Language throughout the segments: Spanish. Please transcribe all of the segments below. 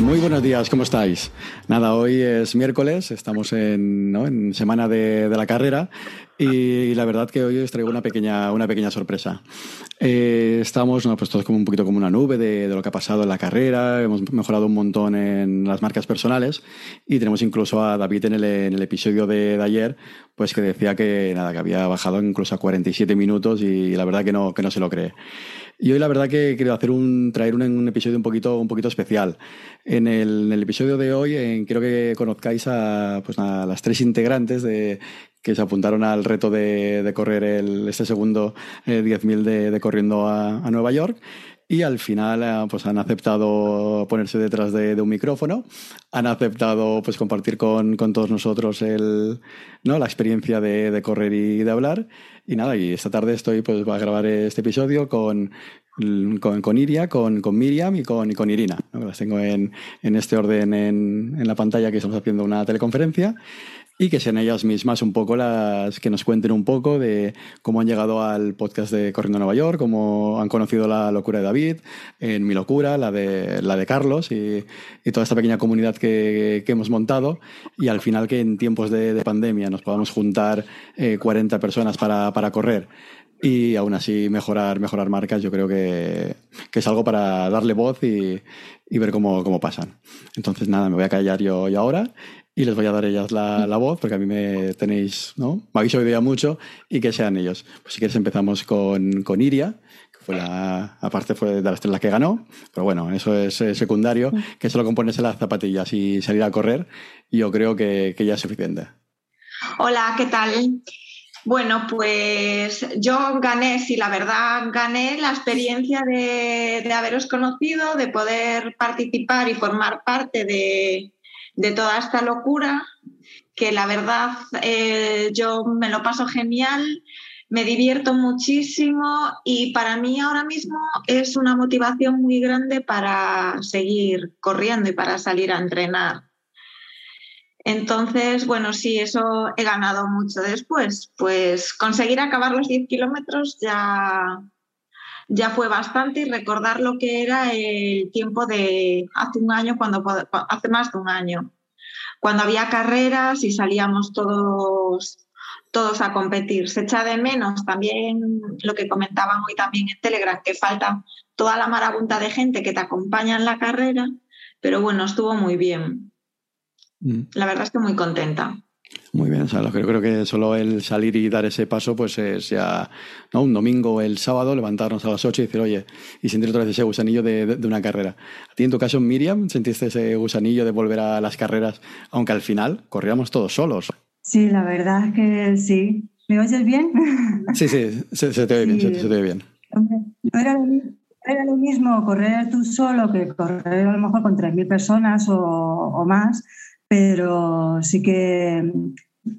Muy buenos días, ¿cómo estáis? Nada, hoy es miércoles, estamos en, semana de, la carrera y la verdad que hoy os traigo una pequeña, una pequeña sorpresa. Eh, estamos pues todos como un poquito como una nube de, lo que ha pasado en la carrera, hemos mejorado un montón en las marcas personales y tenemos incluso a David en el, episodio de, ayer, pues que decía que nada, que había bajado incluso a 47 minutos y la verdad que no, que no se lo cree. Y hoy la verdad que quiero hacer un, traer un, episodio un poquito, un poquito especial. En el, episodio de hoy en, quiero que conozcáis a, pues a las tres integrantes de, que se apuntaron al reto de, correr el, este segundo 10.000 eh, de, corriendo a, Nueva York y al final eh, pues han aceptado ponerse detrás de, un micrófono, han aceptado pues compartir con, todos nosotros el, ¿no? la experiencia de, correr y de hablar. Y nada, y esta tarde estoy pues a grabar este episodio con, con, Iria, con, con, Miriam y con, con Irina. Las tengo en, en este orden en, en la pantalla que estamos haciendo una teleconferencia y que sean ellas mismas un poco las que nos cuenten un poco de cómo han llegado al podcast de Corriendo Nueva York, cómo han conocido la locura de David, en mi locura, la de, la de Carlos y, toda esta pequeña comunidad que, que, hemos montado. Y al final que en tiempos de, de pandemia nos podamos juntar 40 eh, personas para, para correr y aún así mejorar, mejorar marcas, yo creo que, que es algo para darle voz y, y ver cómo, cómo, pasan. Entonces, nada, me voy a callar yo, yo ahora y les voy a dar ellas la, la, voz porque a mí me tenéis, ¿no? Me habéis oído mucho y que sean ellos. Pues si quieres empezamos con, con Iria, que fue la, aparte fue de las tres la que ganó, pero bueno, eso es secundario, que solo componerse las zapatillas y salir a correr, yo creo que, que ya es suficiente. Hola, ¿qué tal? Bueno, pues yo gané, sí, la verdad, gané la experiencia de, de haberos conocido, de poder participar y formar parte de, de toda esta locura, que la verdad eh, yo me lo paso genial, me divierto muchísimo y para mí ahora mismo es una motivación muy grande para seguir corriendo y para salir a entrenar. Entonces, bueno, sí, eso he ganado mucho después. Pues conseguir acabar los 10 kilómetros ya, ya fue bastante y recordar lo que era el tiempo de hace un año, cuando hace más de un año, cuando había carreras y salíamos todos todos a competir. Se echa de menos también lo que comentaban hoy también en Telegram, que falta toda la marabunta de gente que te acompaña en la carrera, pero bueno, estuvo muy bien. Mm. La verdad es que muy contenta. Muy bien, o sea, creo, creo que solo el salir y dar ese paso, pues es ya ¿no? un domingo o el sábado, levantarnos a las 8 y decir, oye, y sentir otra vez ese gusanillo de, de, una carrera. ¿A ti en tu caso, Miriam, sentiste ese gusanillo de volver a las carreras, aunque al final corríamos todos solos? Sí, la verdad es que sí. ¿Me oyes bien? Sí, sí, se, te ve bien, se, te ve bien. no era, lo, mismo correr tú solo que correr a lo mejor con 3.000 personas o, o más pero sí que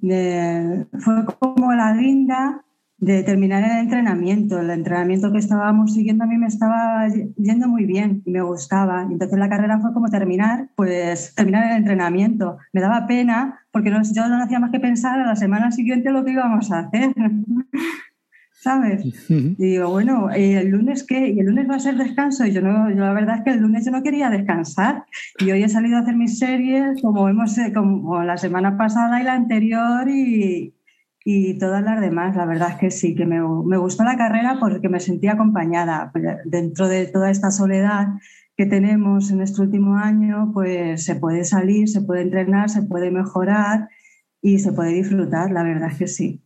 eh, fue como la guinda de terminar el entrenamiento. El entrenamiento que estábamos siguiendo a mí me estaba yendo muy bien y me gustaba. Entonces la carrera fue como terminar, pues terminar el entrenamiento. Me daba pena porque no, yo no hacía más que pensar a la semana siguiente lo que íbamos a hacer. ¿sabes? Y digo, bueno, ¿y el lunes qué? ¿Y el lunes va a ser descanso? Y yo, no, yo la verdad es que el lunes yo no quería descansar. Y hoy he salido a hacer mis series como, hemos, eh, como la semana pasada y la anterior y, y todas las demás. La verdad es que sí, que me, me gustó la carrera porque me sentía acompañada. Dentro de toda esta soledad que tenemos en este último año, pues se puede salir, se puede entrenar, se puede mejorar y se puede disfrutar. La verdad es que sí.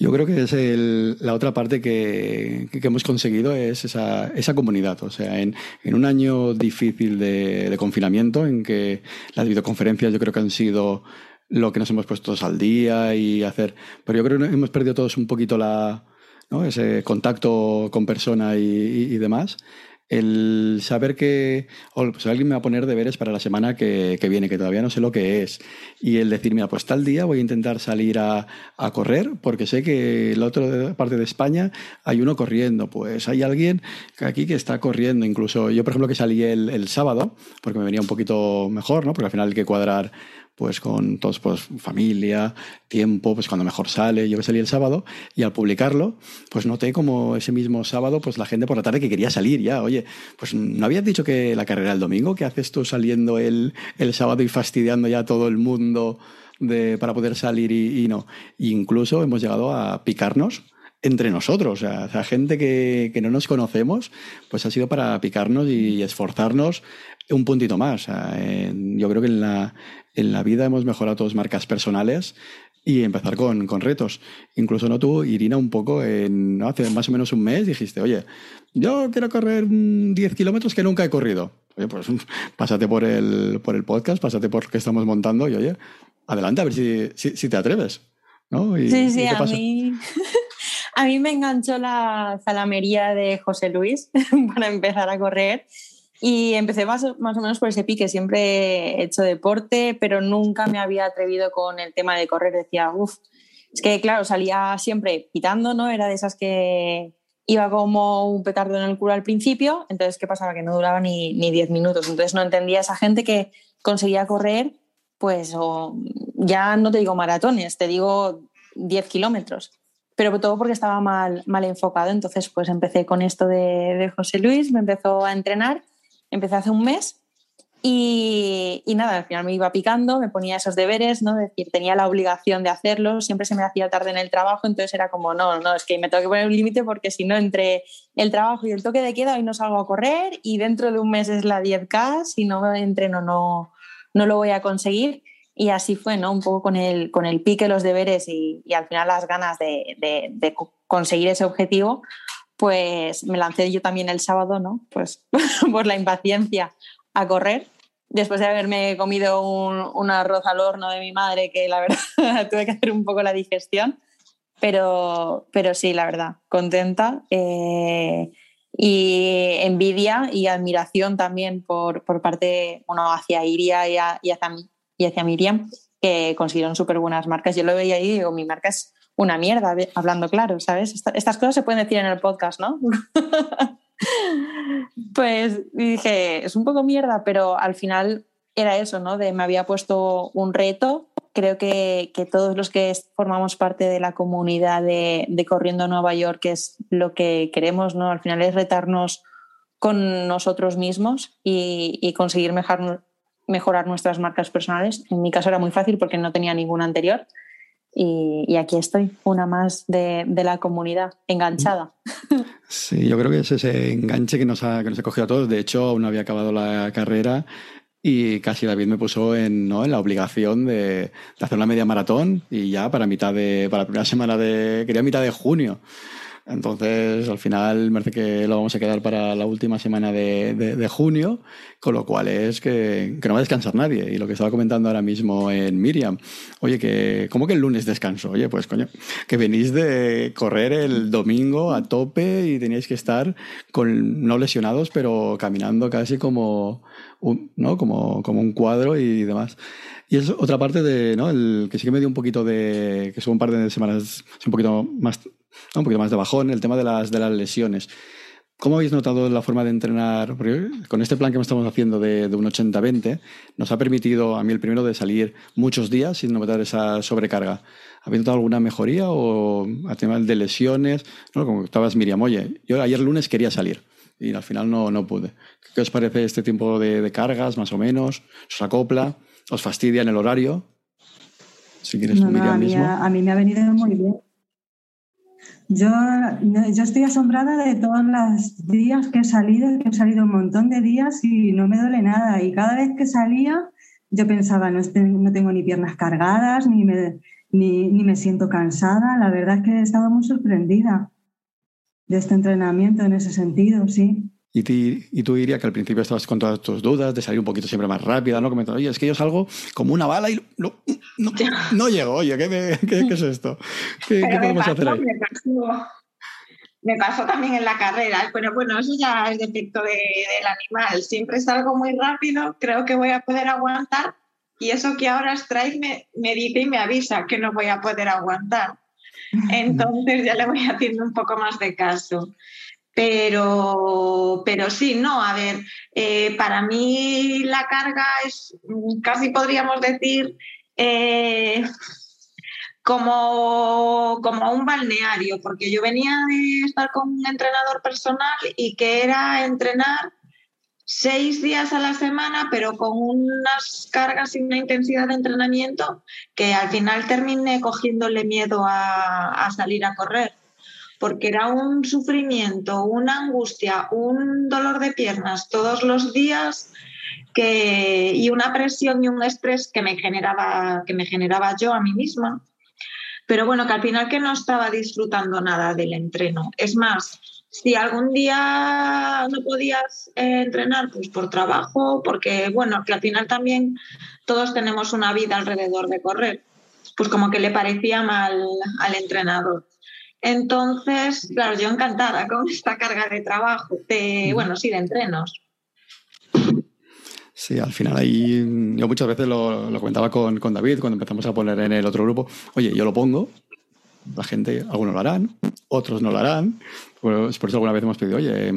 Yo creo que es la otra parte que, hemos conseguido es esa, esa comunidad. O sea, en, un año difícil de, confinamiento, en que las videoconferencias yo creo que han sido lo que nos hemos puesto al día y hacer. Pero yo creo que hemos perdido todos un poquito la, ese contacto con persona y demás. El saber que o pues alguien me va a poner deberes para la semana que, que, viene, que todavía no sé lo que es, y el decir, mira, pues tal día voy a intentar salir a, a correr, porque sé que en la otra parte de España hay uno corriendo, pues hay alguien aquí que está corriendo, incluso yo, por ejemplo, que salí el, el sábado, porque me venía un poquito mejor, ¿no? Porque al final hay que cuadrar pues con todos, pues familia, tiempo, pues cuando mejor sale. Yo que salí el sábado y al publicarlo, pues noté como ese mismo sábado, pues la gente por la tarde que quería salir ya. Oye, pues no habías dicho que la carrera el domingo, ¿qué haces tú saliendo el, el sábado y fastidiando ya a todo el mundo de, para poder salir y, y no? incluso hemos llegado a picarnos entre nosotros. O sea, o sea gente que, que, no nos conocemos, pues ha sido para picarnos y esforzarnos un puntito más. O sea, yo creo que en la, en la vida hemos mejorado todas marcas personales y empezar con, con, retos. Incluso no tú, Irina, un poco en, ¿no? hace más o menos un mes dijiste, oye, yo quiero correr 10 kilómetros que nunca he corrido. Oye, pues pásate por el, por el podcast, pásate por lo que estamos montando y oye, adelante a ver si, si, si te atreves. ¿no? Y, sí, sí, a mí, a mí me enganchó la zalamería de José Luis para empezar a correr y empecé más, más o menos por ese pique. Siempre he hecho deporte, pero nunca me había atrevido con el tema de correr. Decía, uff, es que claro, salía siempre pitando, ¿no? Era de esas que iba como un petardo en el culo al principio. Entonces, ¿qué pasaba? Que no duraba ni, ni 10 minutos. Entonces, no entendía esa gente que conseguía correr, pues, o, ya no te digo maratones, te digo 10 kilómetros pero todo porque estaba mal, mal enfocado. Entonces, pues empecé con esto de, de José Luis, me empezó a entrenar Empecé hace un mes y, nada, al final me iba picando, me ponía esos deberes, ¿no? Es decir, tenía la obligación de hacerlo, siempre se me hacía tarde en el trabajo, entonces era como, no, no, es que me tengo que poner un límite porque si no, entre el trabajo y el toque de queda, hoy no salgo a correr y dentro de un mes es la 10K, si no entreno no, no lo voy a conseguir. Y así fue, ¿no? Un poco con el, con el pique, los deberes y, al final las ganas de, conseguir ese objetivo, pues me lancé yo también el sábado, ¿no? Pues por la impaciencia a correr. Después de haberme comido un, un, arroz al horno de mi madre, que la verdad tuve que hacer un poco la digestión, pero, pero sí, la verdad, contenta. Eh, y envidia y admiración también por, por parte, bueno, hacia Iria y, a, y, hacia, y hacia Miriam, que consiguieron súper buenas marcas. Yo lo veía ahí y digo, mi marca es una mierda, hablando claro, ¿sabes? Estas cosas se pueden decir en el podcast, ¿no? pues dije, es un poco mierda, pero al final era eso, ¿no? De me había puesto un reto. Creo que, que todos los que formamos parte de la comunidad de, de, Corriendo Nueva York, que es lo que queremos, ¿no? Al final es retarnos con nosotros mismos y, y conseguir mejorar, mejorar nuestras marcas personales. En mi caso era muy fácil porque no tenía ninguna anterior y, y, aquí estoy, una más de, de, la comunidad, enganchada. Sí, yo creo que es ese enganche que nos ha, que nos ha cogido a todos. De hecho, aún no había acabado la carrera y casi David me puso en, ¿no? en la obligación de, de, hacer una media maratón y ya para mitad de, para la primera semana de, quería mitad de junio. Entonces, al final, me parece que lo vamos a quedar para la última semana de, de, de junio, con lo cual es que, que, no va a descansar nadie. Y lo que estaba comentando ahora mismo en Miriam, oye, que ¿cómo que el lunes descanso? Oye, pues coño, que venís de correr el domingo a tope y teníais que estar con, no lesionados, pero caminando casi como ¿no? como, como un cuadro y demás. Y es otra parte de, ¿no? El que sí que me dio un poquito de, que son un par de semanas, un poquito más un poquito más de bajón, el tema de las, de las lesiones. ¿Cómo habéis notado la forma de entrenar? Porque con este plan que estamos haciendo de, de un 80-20, nos ha permitido a mí el primero de salir muchos días sin notar esa sobrecarga. ¿Habéis notado alguna mejoría o a tema de lesiones? ¿No? Como estabas Miriam, oye, yo ayer lunes quería salir y al final no, no pude. ¿Qué os parece este tiempo de, de cargas, más o menos? ¿Os acopla? ¿Os fastidia en el horario? Si quieres, no, Miriam no, a, mí, mismo. a mí me ha venido muy bien yo, yo estoy asombrada de todos los días que he salido, que he salido un montón de días y no me duele nada. Y cada vez que salía, yo pensaba, no, no tengo ni piernas cargadas, ni me, ni, ni me siento cansada. La verdad es que he estado muy sorprendida de este entrenamiento en ese sentido, sí. Y, ti, y, tú dirías que al principio estabas con todas tus dudas, de salir un poquito siempre más rápida, ¿no? Comentando, oye, es que yo salgo como una bala y no, no, no llego, oye, ¿qué, qué, qué es esto? ¿Qué, ¿qué podemos hacer ahí? Me pasó también en la carrera, pero bueno, eso ya es defecto de, del animal. Siempre salgo muy rápido, creo que voy a poder aguantar y eso que ahora Strike me, me dice y me avisa que no voy a poder aguantar. Entonces ya le voy haciendo un poco más de caso. Pero, sí, no, a ver, eh, para mí la carga es, casi podríamos decir, eh, como, como un balneario, porque yo venía de estar con un entrenador personal y que era entrenar seis días a la semana, pero con unas cargas y una intensidad de entrenamiento que al final terminé cogiéndole miedo a salir a correr porque era un sufrimiento, una angustia, un dolor de piernas todos los días que, y una presión y un estrés que me, generaba, que me generaba yo a mí misma. Pero bueno, que al final que no estaba disfrutando nada del entreno. Es más, si algún día no podías eh, entrenar, pues por trabajo, porque bueno, que al final también todos tenemos una vida alrededor de correr, pues como que le parecía mal al entrenador. Entonces, claro, yo encantada con esta carga de trabajo, de, bueno, sí, de entrenos. Sí, al final ahí yo muchas veces lo, comentaba con, con, David cuando empezamos a poner en el otro grupo, oye, yo lo pongo, la gente, algunos lo harán, otros no lo harán, pues por eso alguna vez hemos pedido, oye,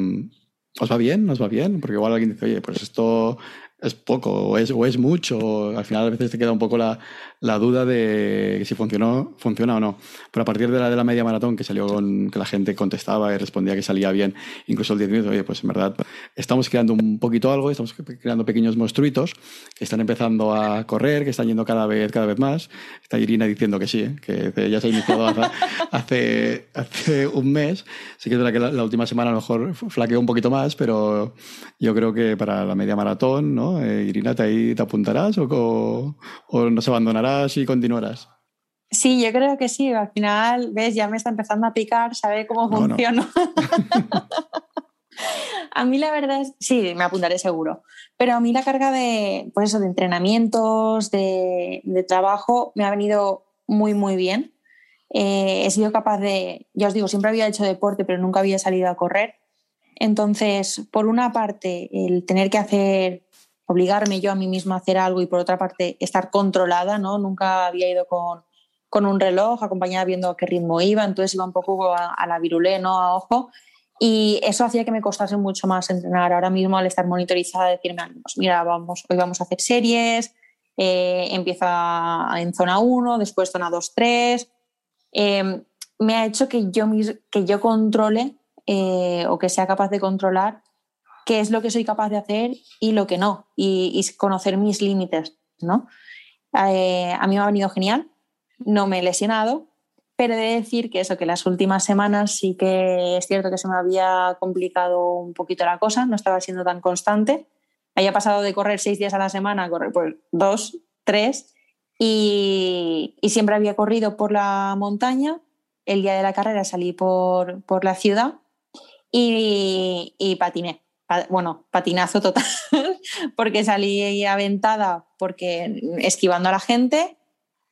¿os va bien? ¿Os va bien? Porque igual alguien dice, oye, pues esto es poco o es, o es mucho. Al final a veces te queda un poco la, la duda de si funcionó, funciona o no. Pero a partir de la, de la media maratón que salió con que la gente contestaba y respondía que salía bien, incluso el 10 minutos, oye, pues en verdad estamos creando un poquito algo, estamos creando pequeños monstruitos que están empezando a correr, que están yendo cada vez, cada vez más. Está Irina diciendo que sí, ¿eh? que ya se ha iniciado hace, hace, un mes. Sí que es verdad que la, la última semana a lo mejor flaqueó un poquito más, pero yo creo que para la media maratón, ¿no? Eh, Irina, ¿te, te apuntarás o, o, nos abandonarás y continuarás? Sí, yo creo que sí. Al final, ves, ya me está empezando a picar, sabe cómo funciona. a mí la verdad es, sí, me apuntaré seguro. Pero a mí la carga de, pues eso, de entrenamientos, de, de trabajo, me ha venido muy, muy bien. Eh, he sido capaz de, ya os digo, siempre había hecho deporte, pero nunca había salido a correr. Entonces, por una parte, el tener que hacer obligarme yo a mí misma a hacer algo y por otra parte estar controlada, ¿no? Nunca había ido con, con un reloj, acompañada viendo a qué ritmo iba, entonces iba un poco a, la virulé, ¿no? A ojo. Y eso hacía que me costase mucho más entrenar. Ahora mismo al estar monitorizada, decirme, pues mira, vamos, hoy vamos a hacer series, eh, empieza en zona 1, después zona 2, 3. Eh, me ha hecho que yo, que yo controle eh, o que sea capaz de controlar qué es lo que soy capaz de hacer y lo que no, y, conocer mis límites, ¿no? Eh, a mí me ha venido genial, no me he lesionado, pero he de decir que eso, que las últimas semanas sí que es cierto que se me había complicado un poquito la cosa, no estaba siendo tan constante. Había pasado de correr seis días a la semana a correr pues dos, tres, y, y siempre había corrido por la montaña. El día de la carrera salí por, por la ciudad y, y patiné bueno, patinazo total, porque salí aventada, porque esquivando a la gente,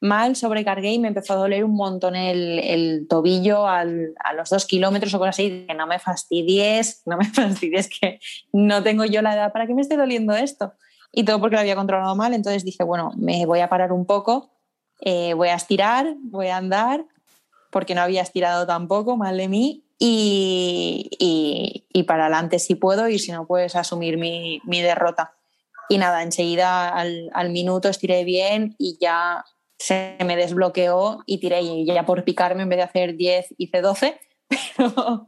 mal, sobrecargué y me empezó a doler un montón el, tobillo a los dos kilómetros o cosas así, que no me fastidies, no me fastidies, que no tengo yo la edad para que me esté doliendo esto. Y todo porque lo había controlado mal, entonces dije, bueno, me voy a parar un poco, eh, voy a estirar, voy a andar, porque no había estirado tampoco, mal de mí, y, y, para adelante si puedo y si no, puedes asumir mi, mi derrota. Y nada, enseguida al, al, minuto estiré bien y ya se me desbloqueó y tiré y ya por picarme en vez de hacer 10 hice 12, pero,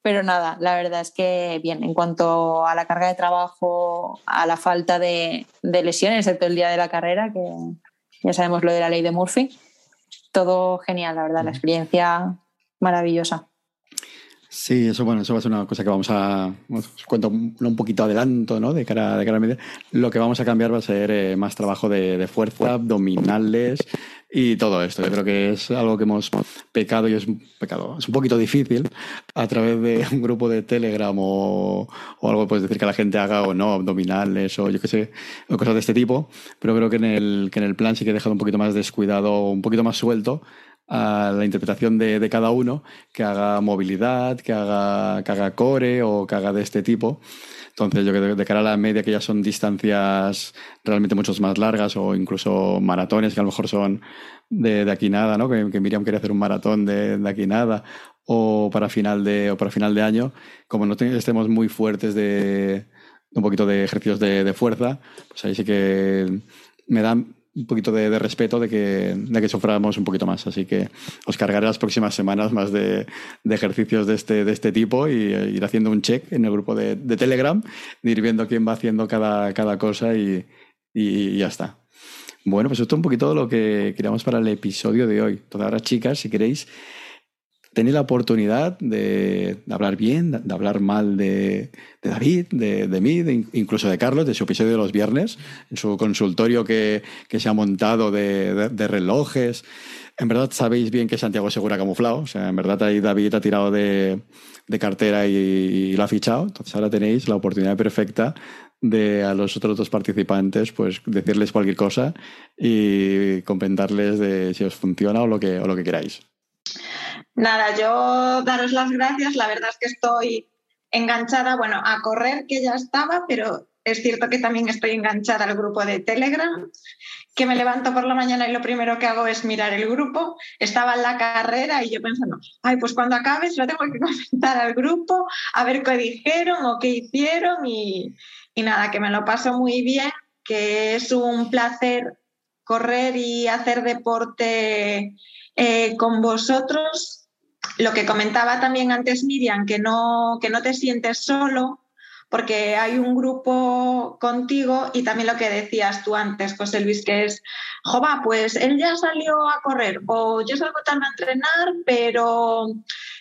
pero nada, la verdad es que bien, en cuanto a la carga de trabajo, a la falta de, de lesiones, excepto el día de la carrera, que ya sabemos lo de la ley de Murphy, todo genial, la verdad, la experiencia maravillosa. Sí, eso bueno, eso va a ser una cosa que vamos a os cuento un, poquito adelanto, ¿no? De cara, de cara a media. Lo que vamos a cambiar va a ser eh, más trabajo de, fuerza, abdominales y todo esto. Yo creo que es algo que hemos pecado y es un pecado, es un poquito difícil a través de un grupo de Telegram o, o algo puedes decir que la gente haga o no abdominales o yo qué sé, cosas de este tipo. Pero creo que en el que en el plan sí que he dejado un poquito más descuidado, un poquito más suelto a la interpretación de, de, cada uno, que haga movilidad, que haga, que haga core o que haga de este tipo. Entonces, yo creo que de cara a la media, que ya son distancias realmente mucho más largas o incluso maratones, que a lo mejor son de, de aquí nada, ¿no? Que, que, Miriam quería hacer un maratón de, de, aquí nada, o para final de, o para final de año, como no estemos muy fuertes de un poquito de ejercicios de, de fuerza, pues ahí sí que me dan un poquito de, respeto de que, de que suframos un poquito más. Así que os cargaré las próximas semanas más de, ejercicios de este, de este tipo y eh, ir haciendo un check en el grupo de, Telegram, ir viendo quién va haciendo cada, cada cosa y, y, y, ya está. Bueno, pues esto es un poquito lo que queríamos para el episodio de hoy. Entonces ahora, chicas, si queréis, tenéis la oportunidad de, de, hablar bien, de, de hablar mal de, de David, de, mí, incluso de Carlos, de su episodio de los viernes, en su consultorio que, que se ha montado de, relojes. En verdad sabéis bien que Santiago Segura camuflado, o sea, en verdad ahí David ha tirado de, cartera y, y lo ha fichado, entonces ahora tenéis la oportunidad perfecta de a los otros dos participantes, pues decirles cualquier cosa y comentarles de si os funciona o lo que, o lo que queráis. Nada, yo daros las gracias. La verdad es que estoy enganchada, bueno, a correr que ya estaba, pero es cierto que también estoy enganchada al grupo de Telegram, que me levanto por la mañana y lo primero que hago es mirar el grupo. Estaba en la carrera y yo pensando, ay, pues cuando acabe lo tengo que comentar al grupo, a ver qué dijeron o qué hicieron y, y nada, que me lo paso muy bien, que es un placer correr y hacer deporte eh, con vosotros lo que comentaba también antes Miriam, que no, que no te sientes solo, porque hay un grupo contigo y también lo que decías tú antes, José Luis, que es, jova, pues él ya salió a correr o yo salgo tarde a entrenar, pero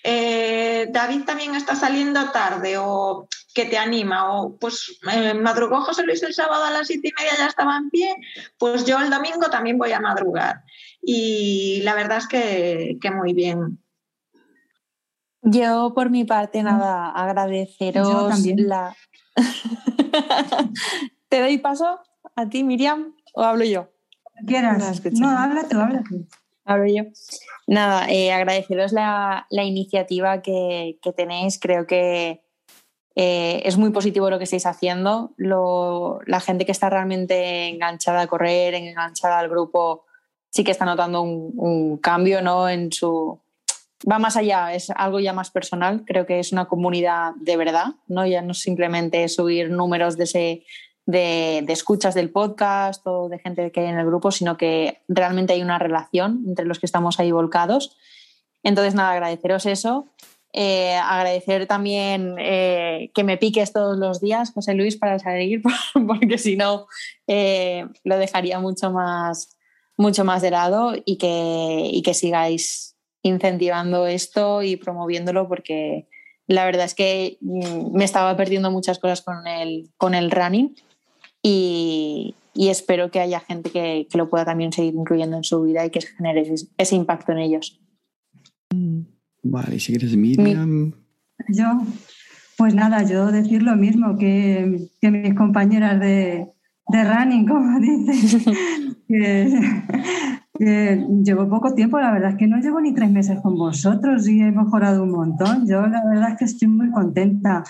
eh, David también está saliendo tarde o que te anima o pues eh, madrugó José Luis el sábado a las siete y media ya estaba en pie, pues yo el domingo también voy a madrugar. Y la verdad es que, que muy bien. Yo, por mi parte, nada, agradeceros la. ¿Te doy paso a ti, Miriam, o hablo yo? Quieras. No, habla tú, habla tú. Hablo yo. Nada, eh, agradeceros la, la iniciativa que, que, tenéis. Creo que eh, es muy positivo lo que estáis haciendo. Lo, la gente que está realmente enganchada a correr, enganchada al grupo, sí que está notando un, un cambio ¿no? en su, va más allá, es algo ya más personal. Creo que es una comunidad de verdad, ¿no? Ya no simplemente subir números de, ese, de, de, escuchas del podcast o de gente que hay en el grupo, sino que realmente hay una relación entre los que estamos ahí volcados. Entonces, nada, agradeceros eso. Eh, agradecer también eh, que me piques todos los días, José Luis, para salir, porque si no eh, lo dejaría mucho más, mucho más de lado y que, y que sigáis incentivando esto y promoviéndolo porque la verdad es que mm, me estaba perdiendo muchas cosas con el, con el running y, y espero que haya gente que, que, lo pueda también seguir incluyendo en su vida y que genere ese, ese impacto en ellos. Vale, si quieres Miriam. Yo, pues nada, yo decir lo mismo que, que mis compañeras de, de running, como dices. Eh, llevo poco tiempo, la verdad es que no llevo ni tres meses con vosotros y he mejorado un montón. Yo la verdad es que estoy muy contenta.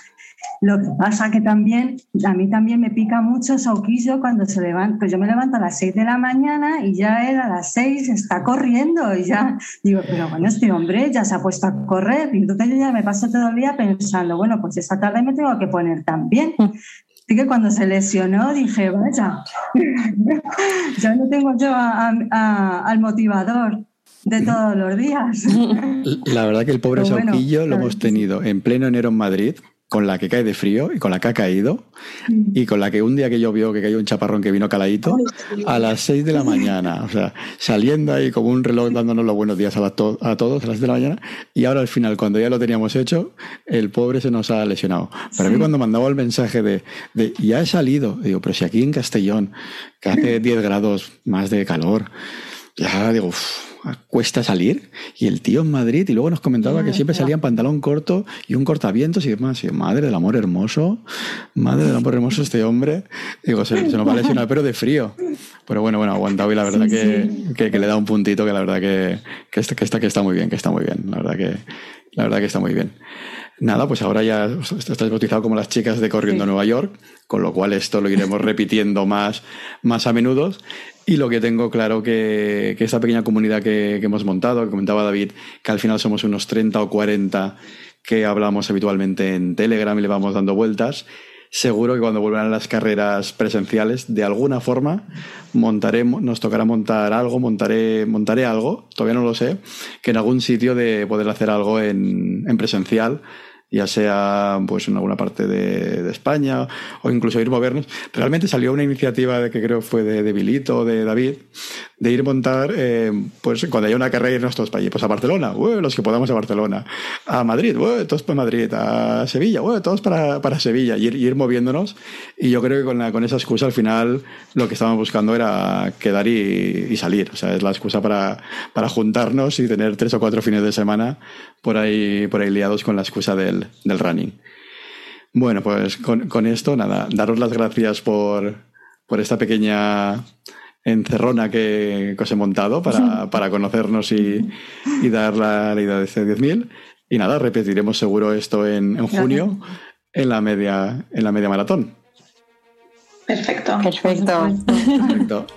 Lo que pasa que también, a mí también me pica mucho Sauquillo cuando se levanta. Yo me levanto a las seis de la mañana y ya él a las seis está corriendo y ya digo, pero bueno, este hombre ya se ha puesto a correr y entonces yo ya me paso todo el día pensando, bueno, pues esta tarde me tengo que poner también. Así que cuando se lesionó dije, vaya, ya no tengo yo a, a, al motivador de todos los días. La verdad que el pobre bueno, Sauquillo lo hemos tenido en pleno enero en Madrid, con la que cae de frío y con la que ha caído y con la que un día que llovió, que cayó un chaparrón que vino caladito, a las 6 de la mañana, o sea, saliendo ahí como un reloj dándonos los buenos días a, to a todos a las 6 de la mañana y ahora al final, cuando ya lo teníamos hecho, el pobre se nos ha lesionado. Para sí. mí cuando mandaba el mensaje de, de, ya he salido, digo, pero si aquí en Castellón, que hace 10 grados más de calor, ya digo, uff, cuesta salir. Y el tío en Madrid, y luego nos comentaba que siempre salía en pantalón corto y un cortavientos y demás. Y madre del amor hermoso, madre del amor hermoso este hombre. Digo, se, se nos va a lesionar, pero de frío. Pero bueno, bueno, aguantado y la verdad que, le da un puntito que la verdad que, que, está, que, está, que está muy bien, que está muy bien. La verdad que, la verdad que está muy bien. Nada, pues ahora ya estáis bautizado como las chicas de Corriendo Nueva York, con lo cual esto lo iremos repitiendo más, más a menudo. Y lo que tengo claro que, que esta pequeña comunidad que, que, hemos montado, que comentaba David, que al final somos unos 30 o 40 que hablamos habitualmente en Telegram y le vamos dando vueltas, seguro que cuando vuelvan las carreras presenciales, de alguna forma, montaremos, nos tocará montar algo, montaré, montaré algo, todavía no lo sé, que en algún sitio de poder hacer algo en, en presencial ya sea pues en alguna parte de, España o incluso ir movernos. Realmente salió una iniciativa de que creo fue de, de Bilito, de David, de ir montar, eh, pues cuando haya una carrera irnos todos para allí, pues a Barcelona, los que podamos a Barcelona, a Madrid, todos para Madrid, a Sevilla, todos para, para Sevilla, y ir, ir, moviéndonos. Y yo creo que con, con esa excusa al final lo que estábamos buscando era quedar y, y, salir. O sea, es la excusa para, para juntarnos y tener tres o cuatro fines de semana por ahí, por ahí liados con la excusa del, del running. Bueno, pues con, con esto, nada, daros las gracias por, por esta pequeña encerrona que, que os he montado para, para conocernos y, y, dar la, la idea de este 10.000. Y nada, repetiremos seguro esto en, en junio en la media, en la media maratón. Perfecto. Perfecto. Perfecto.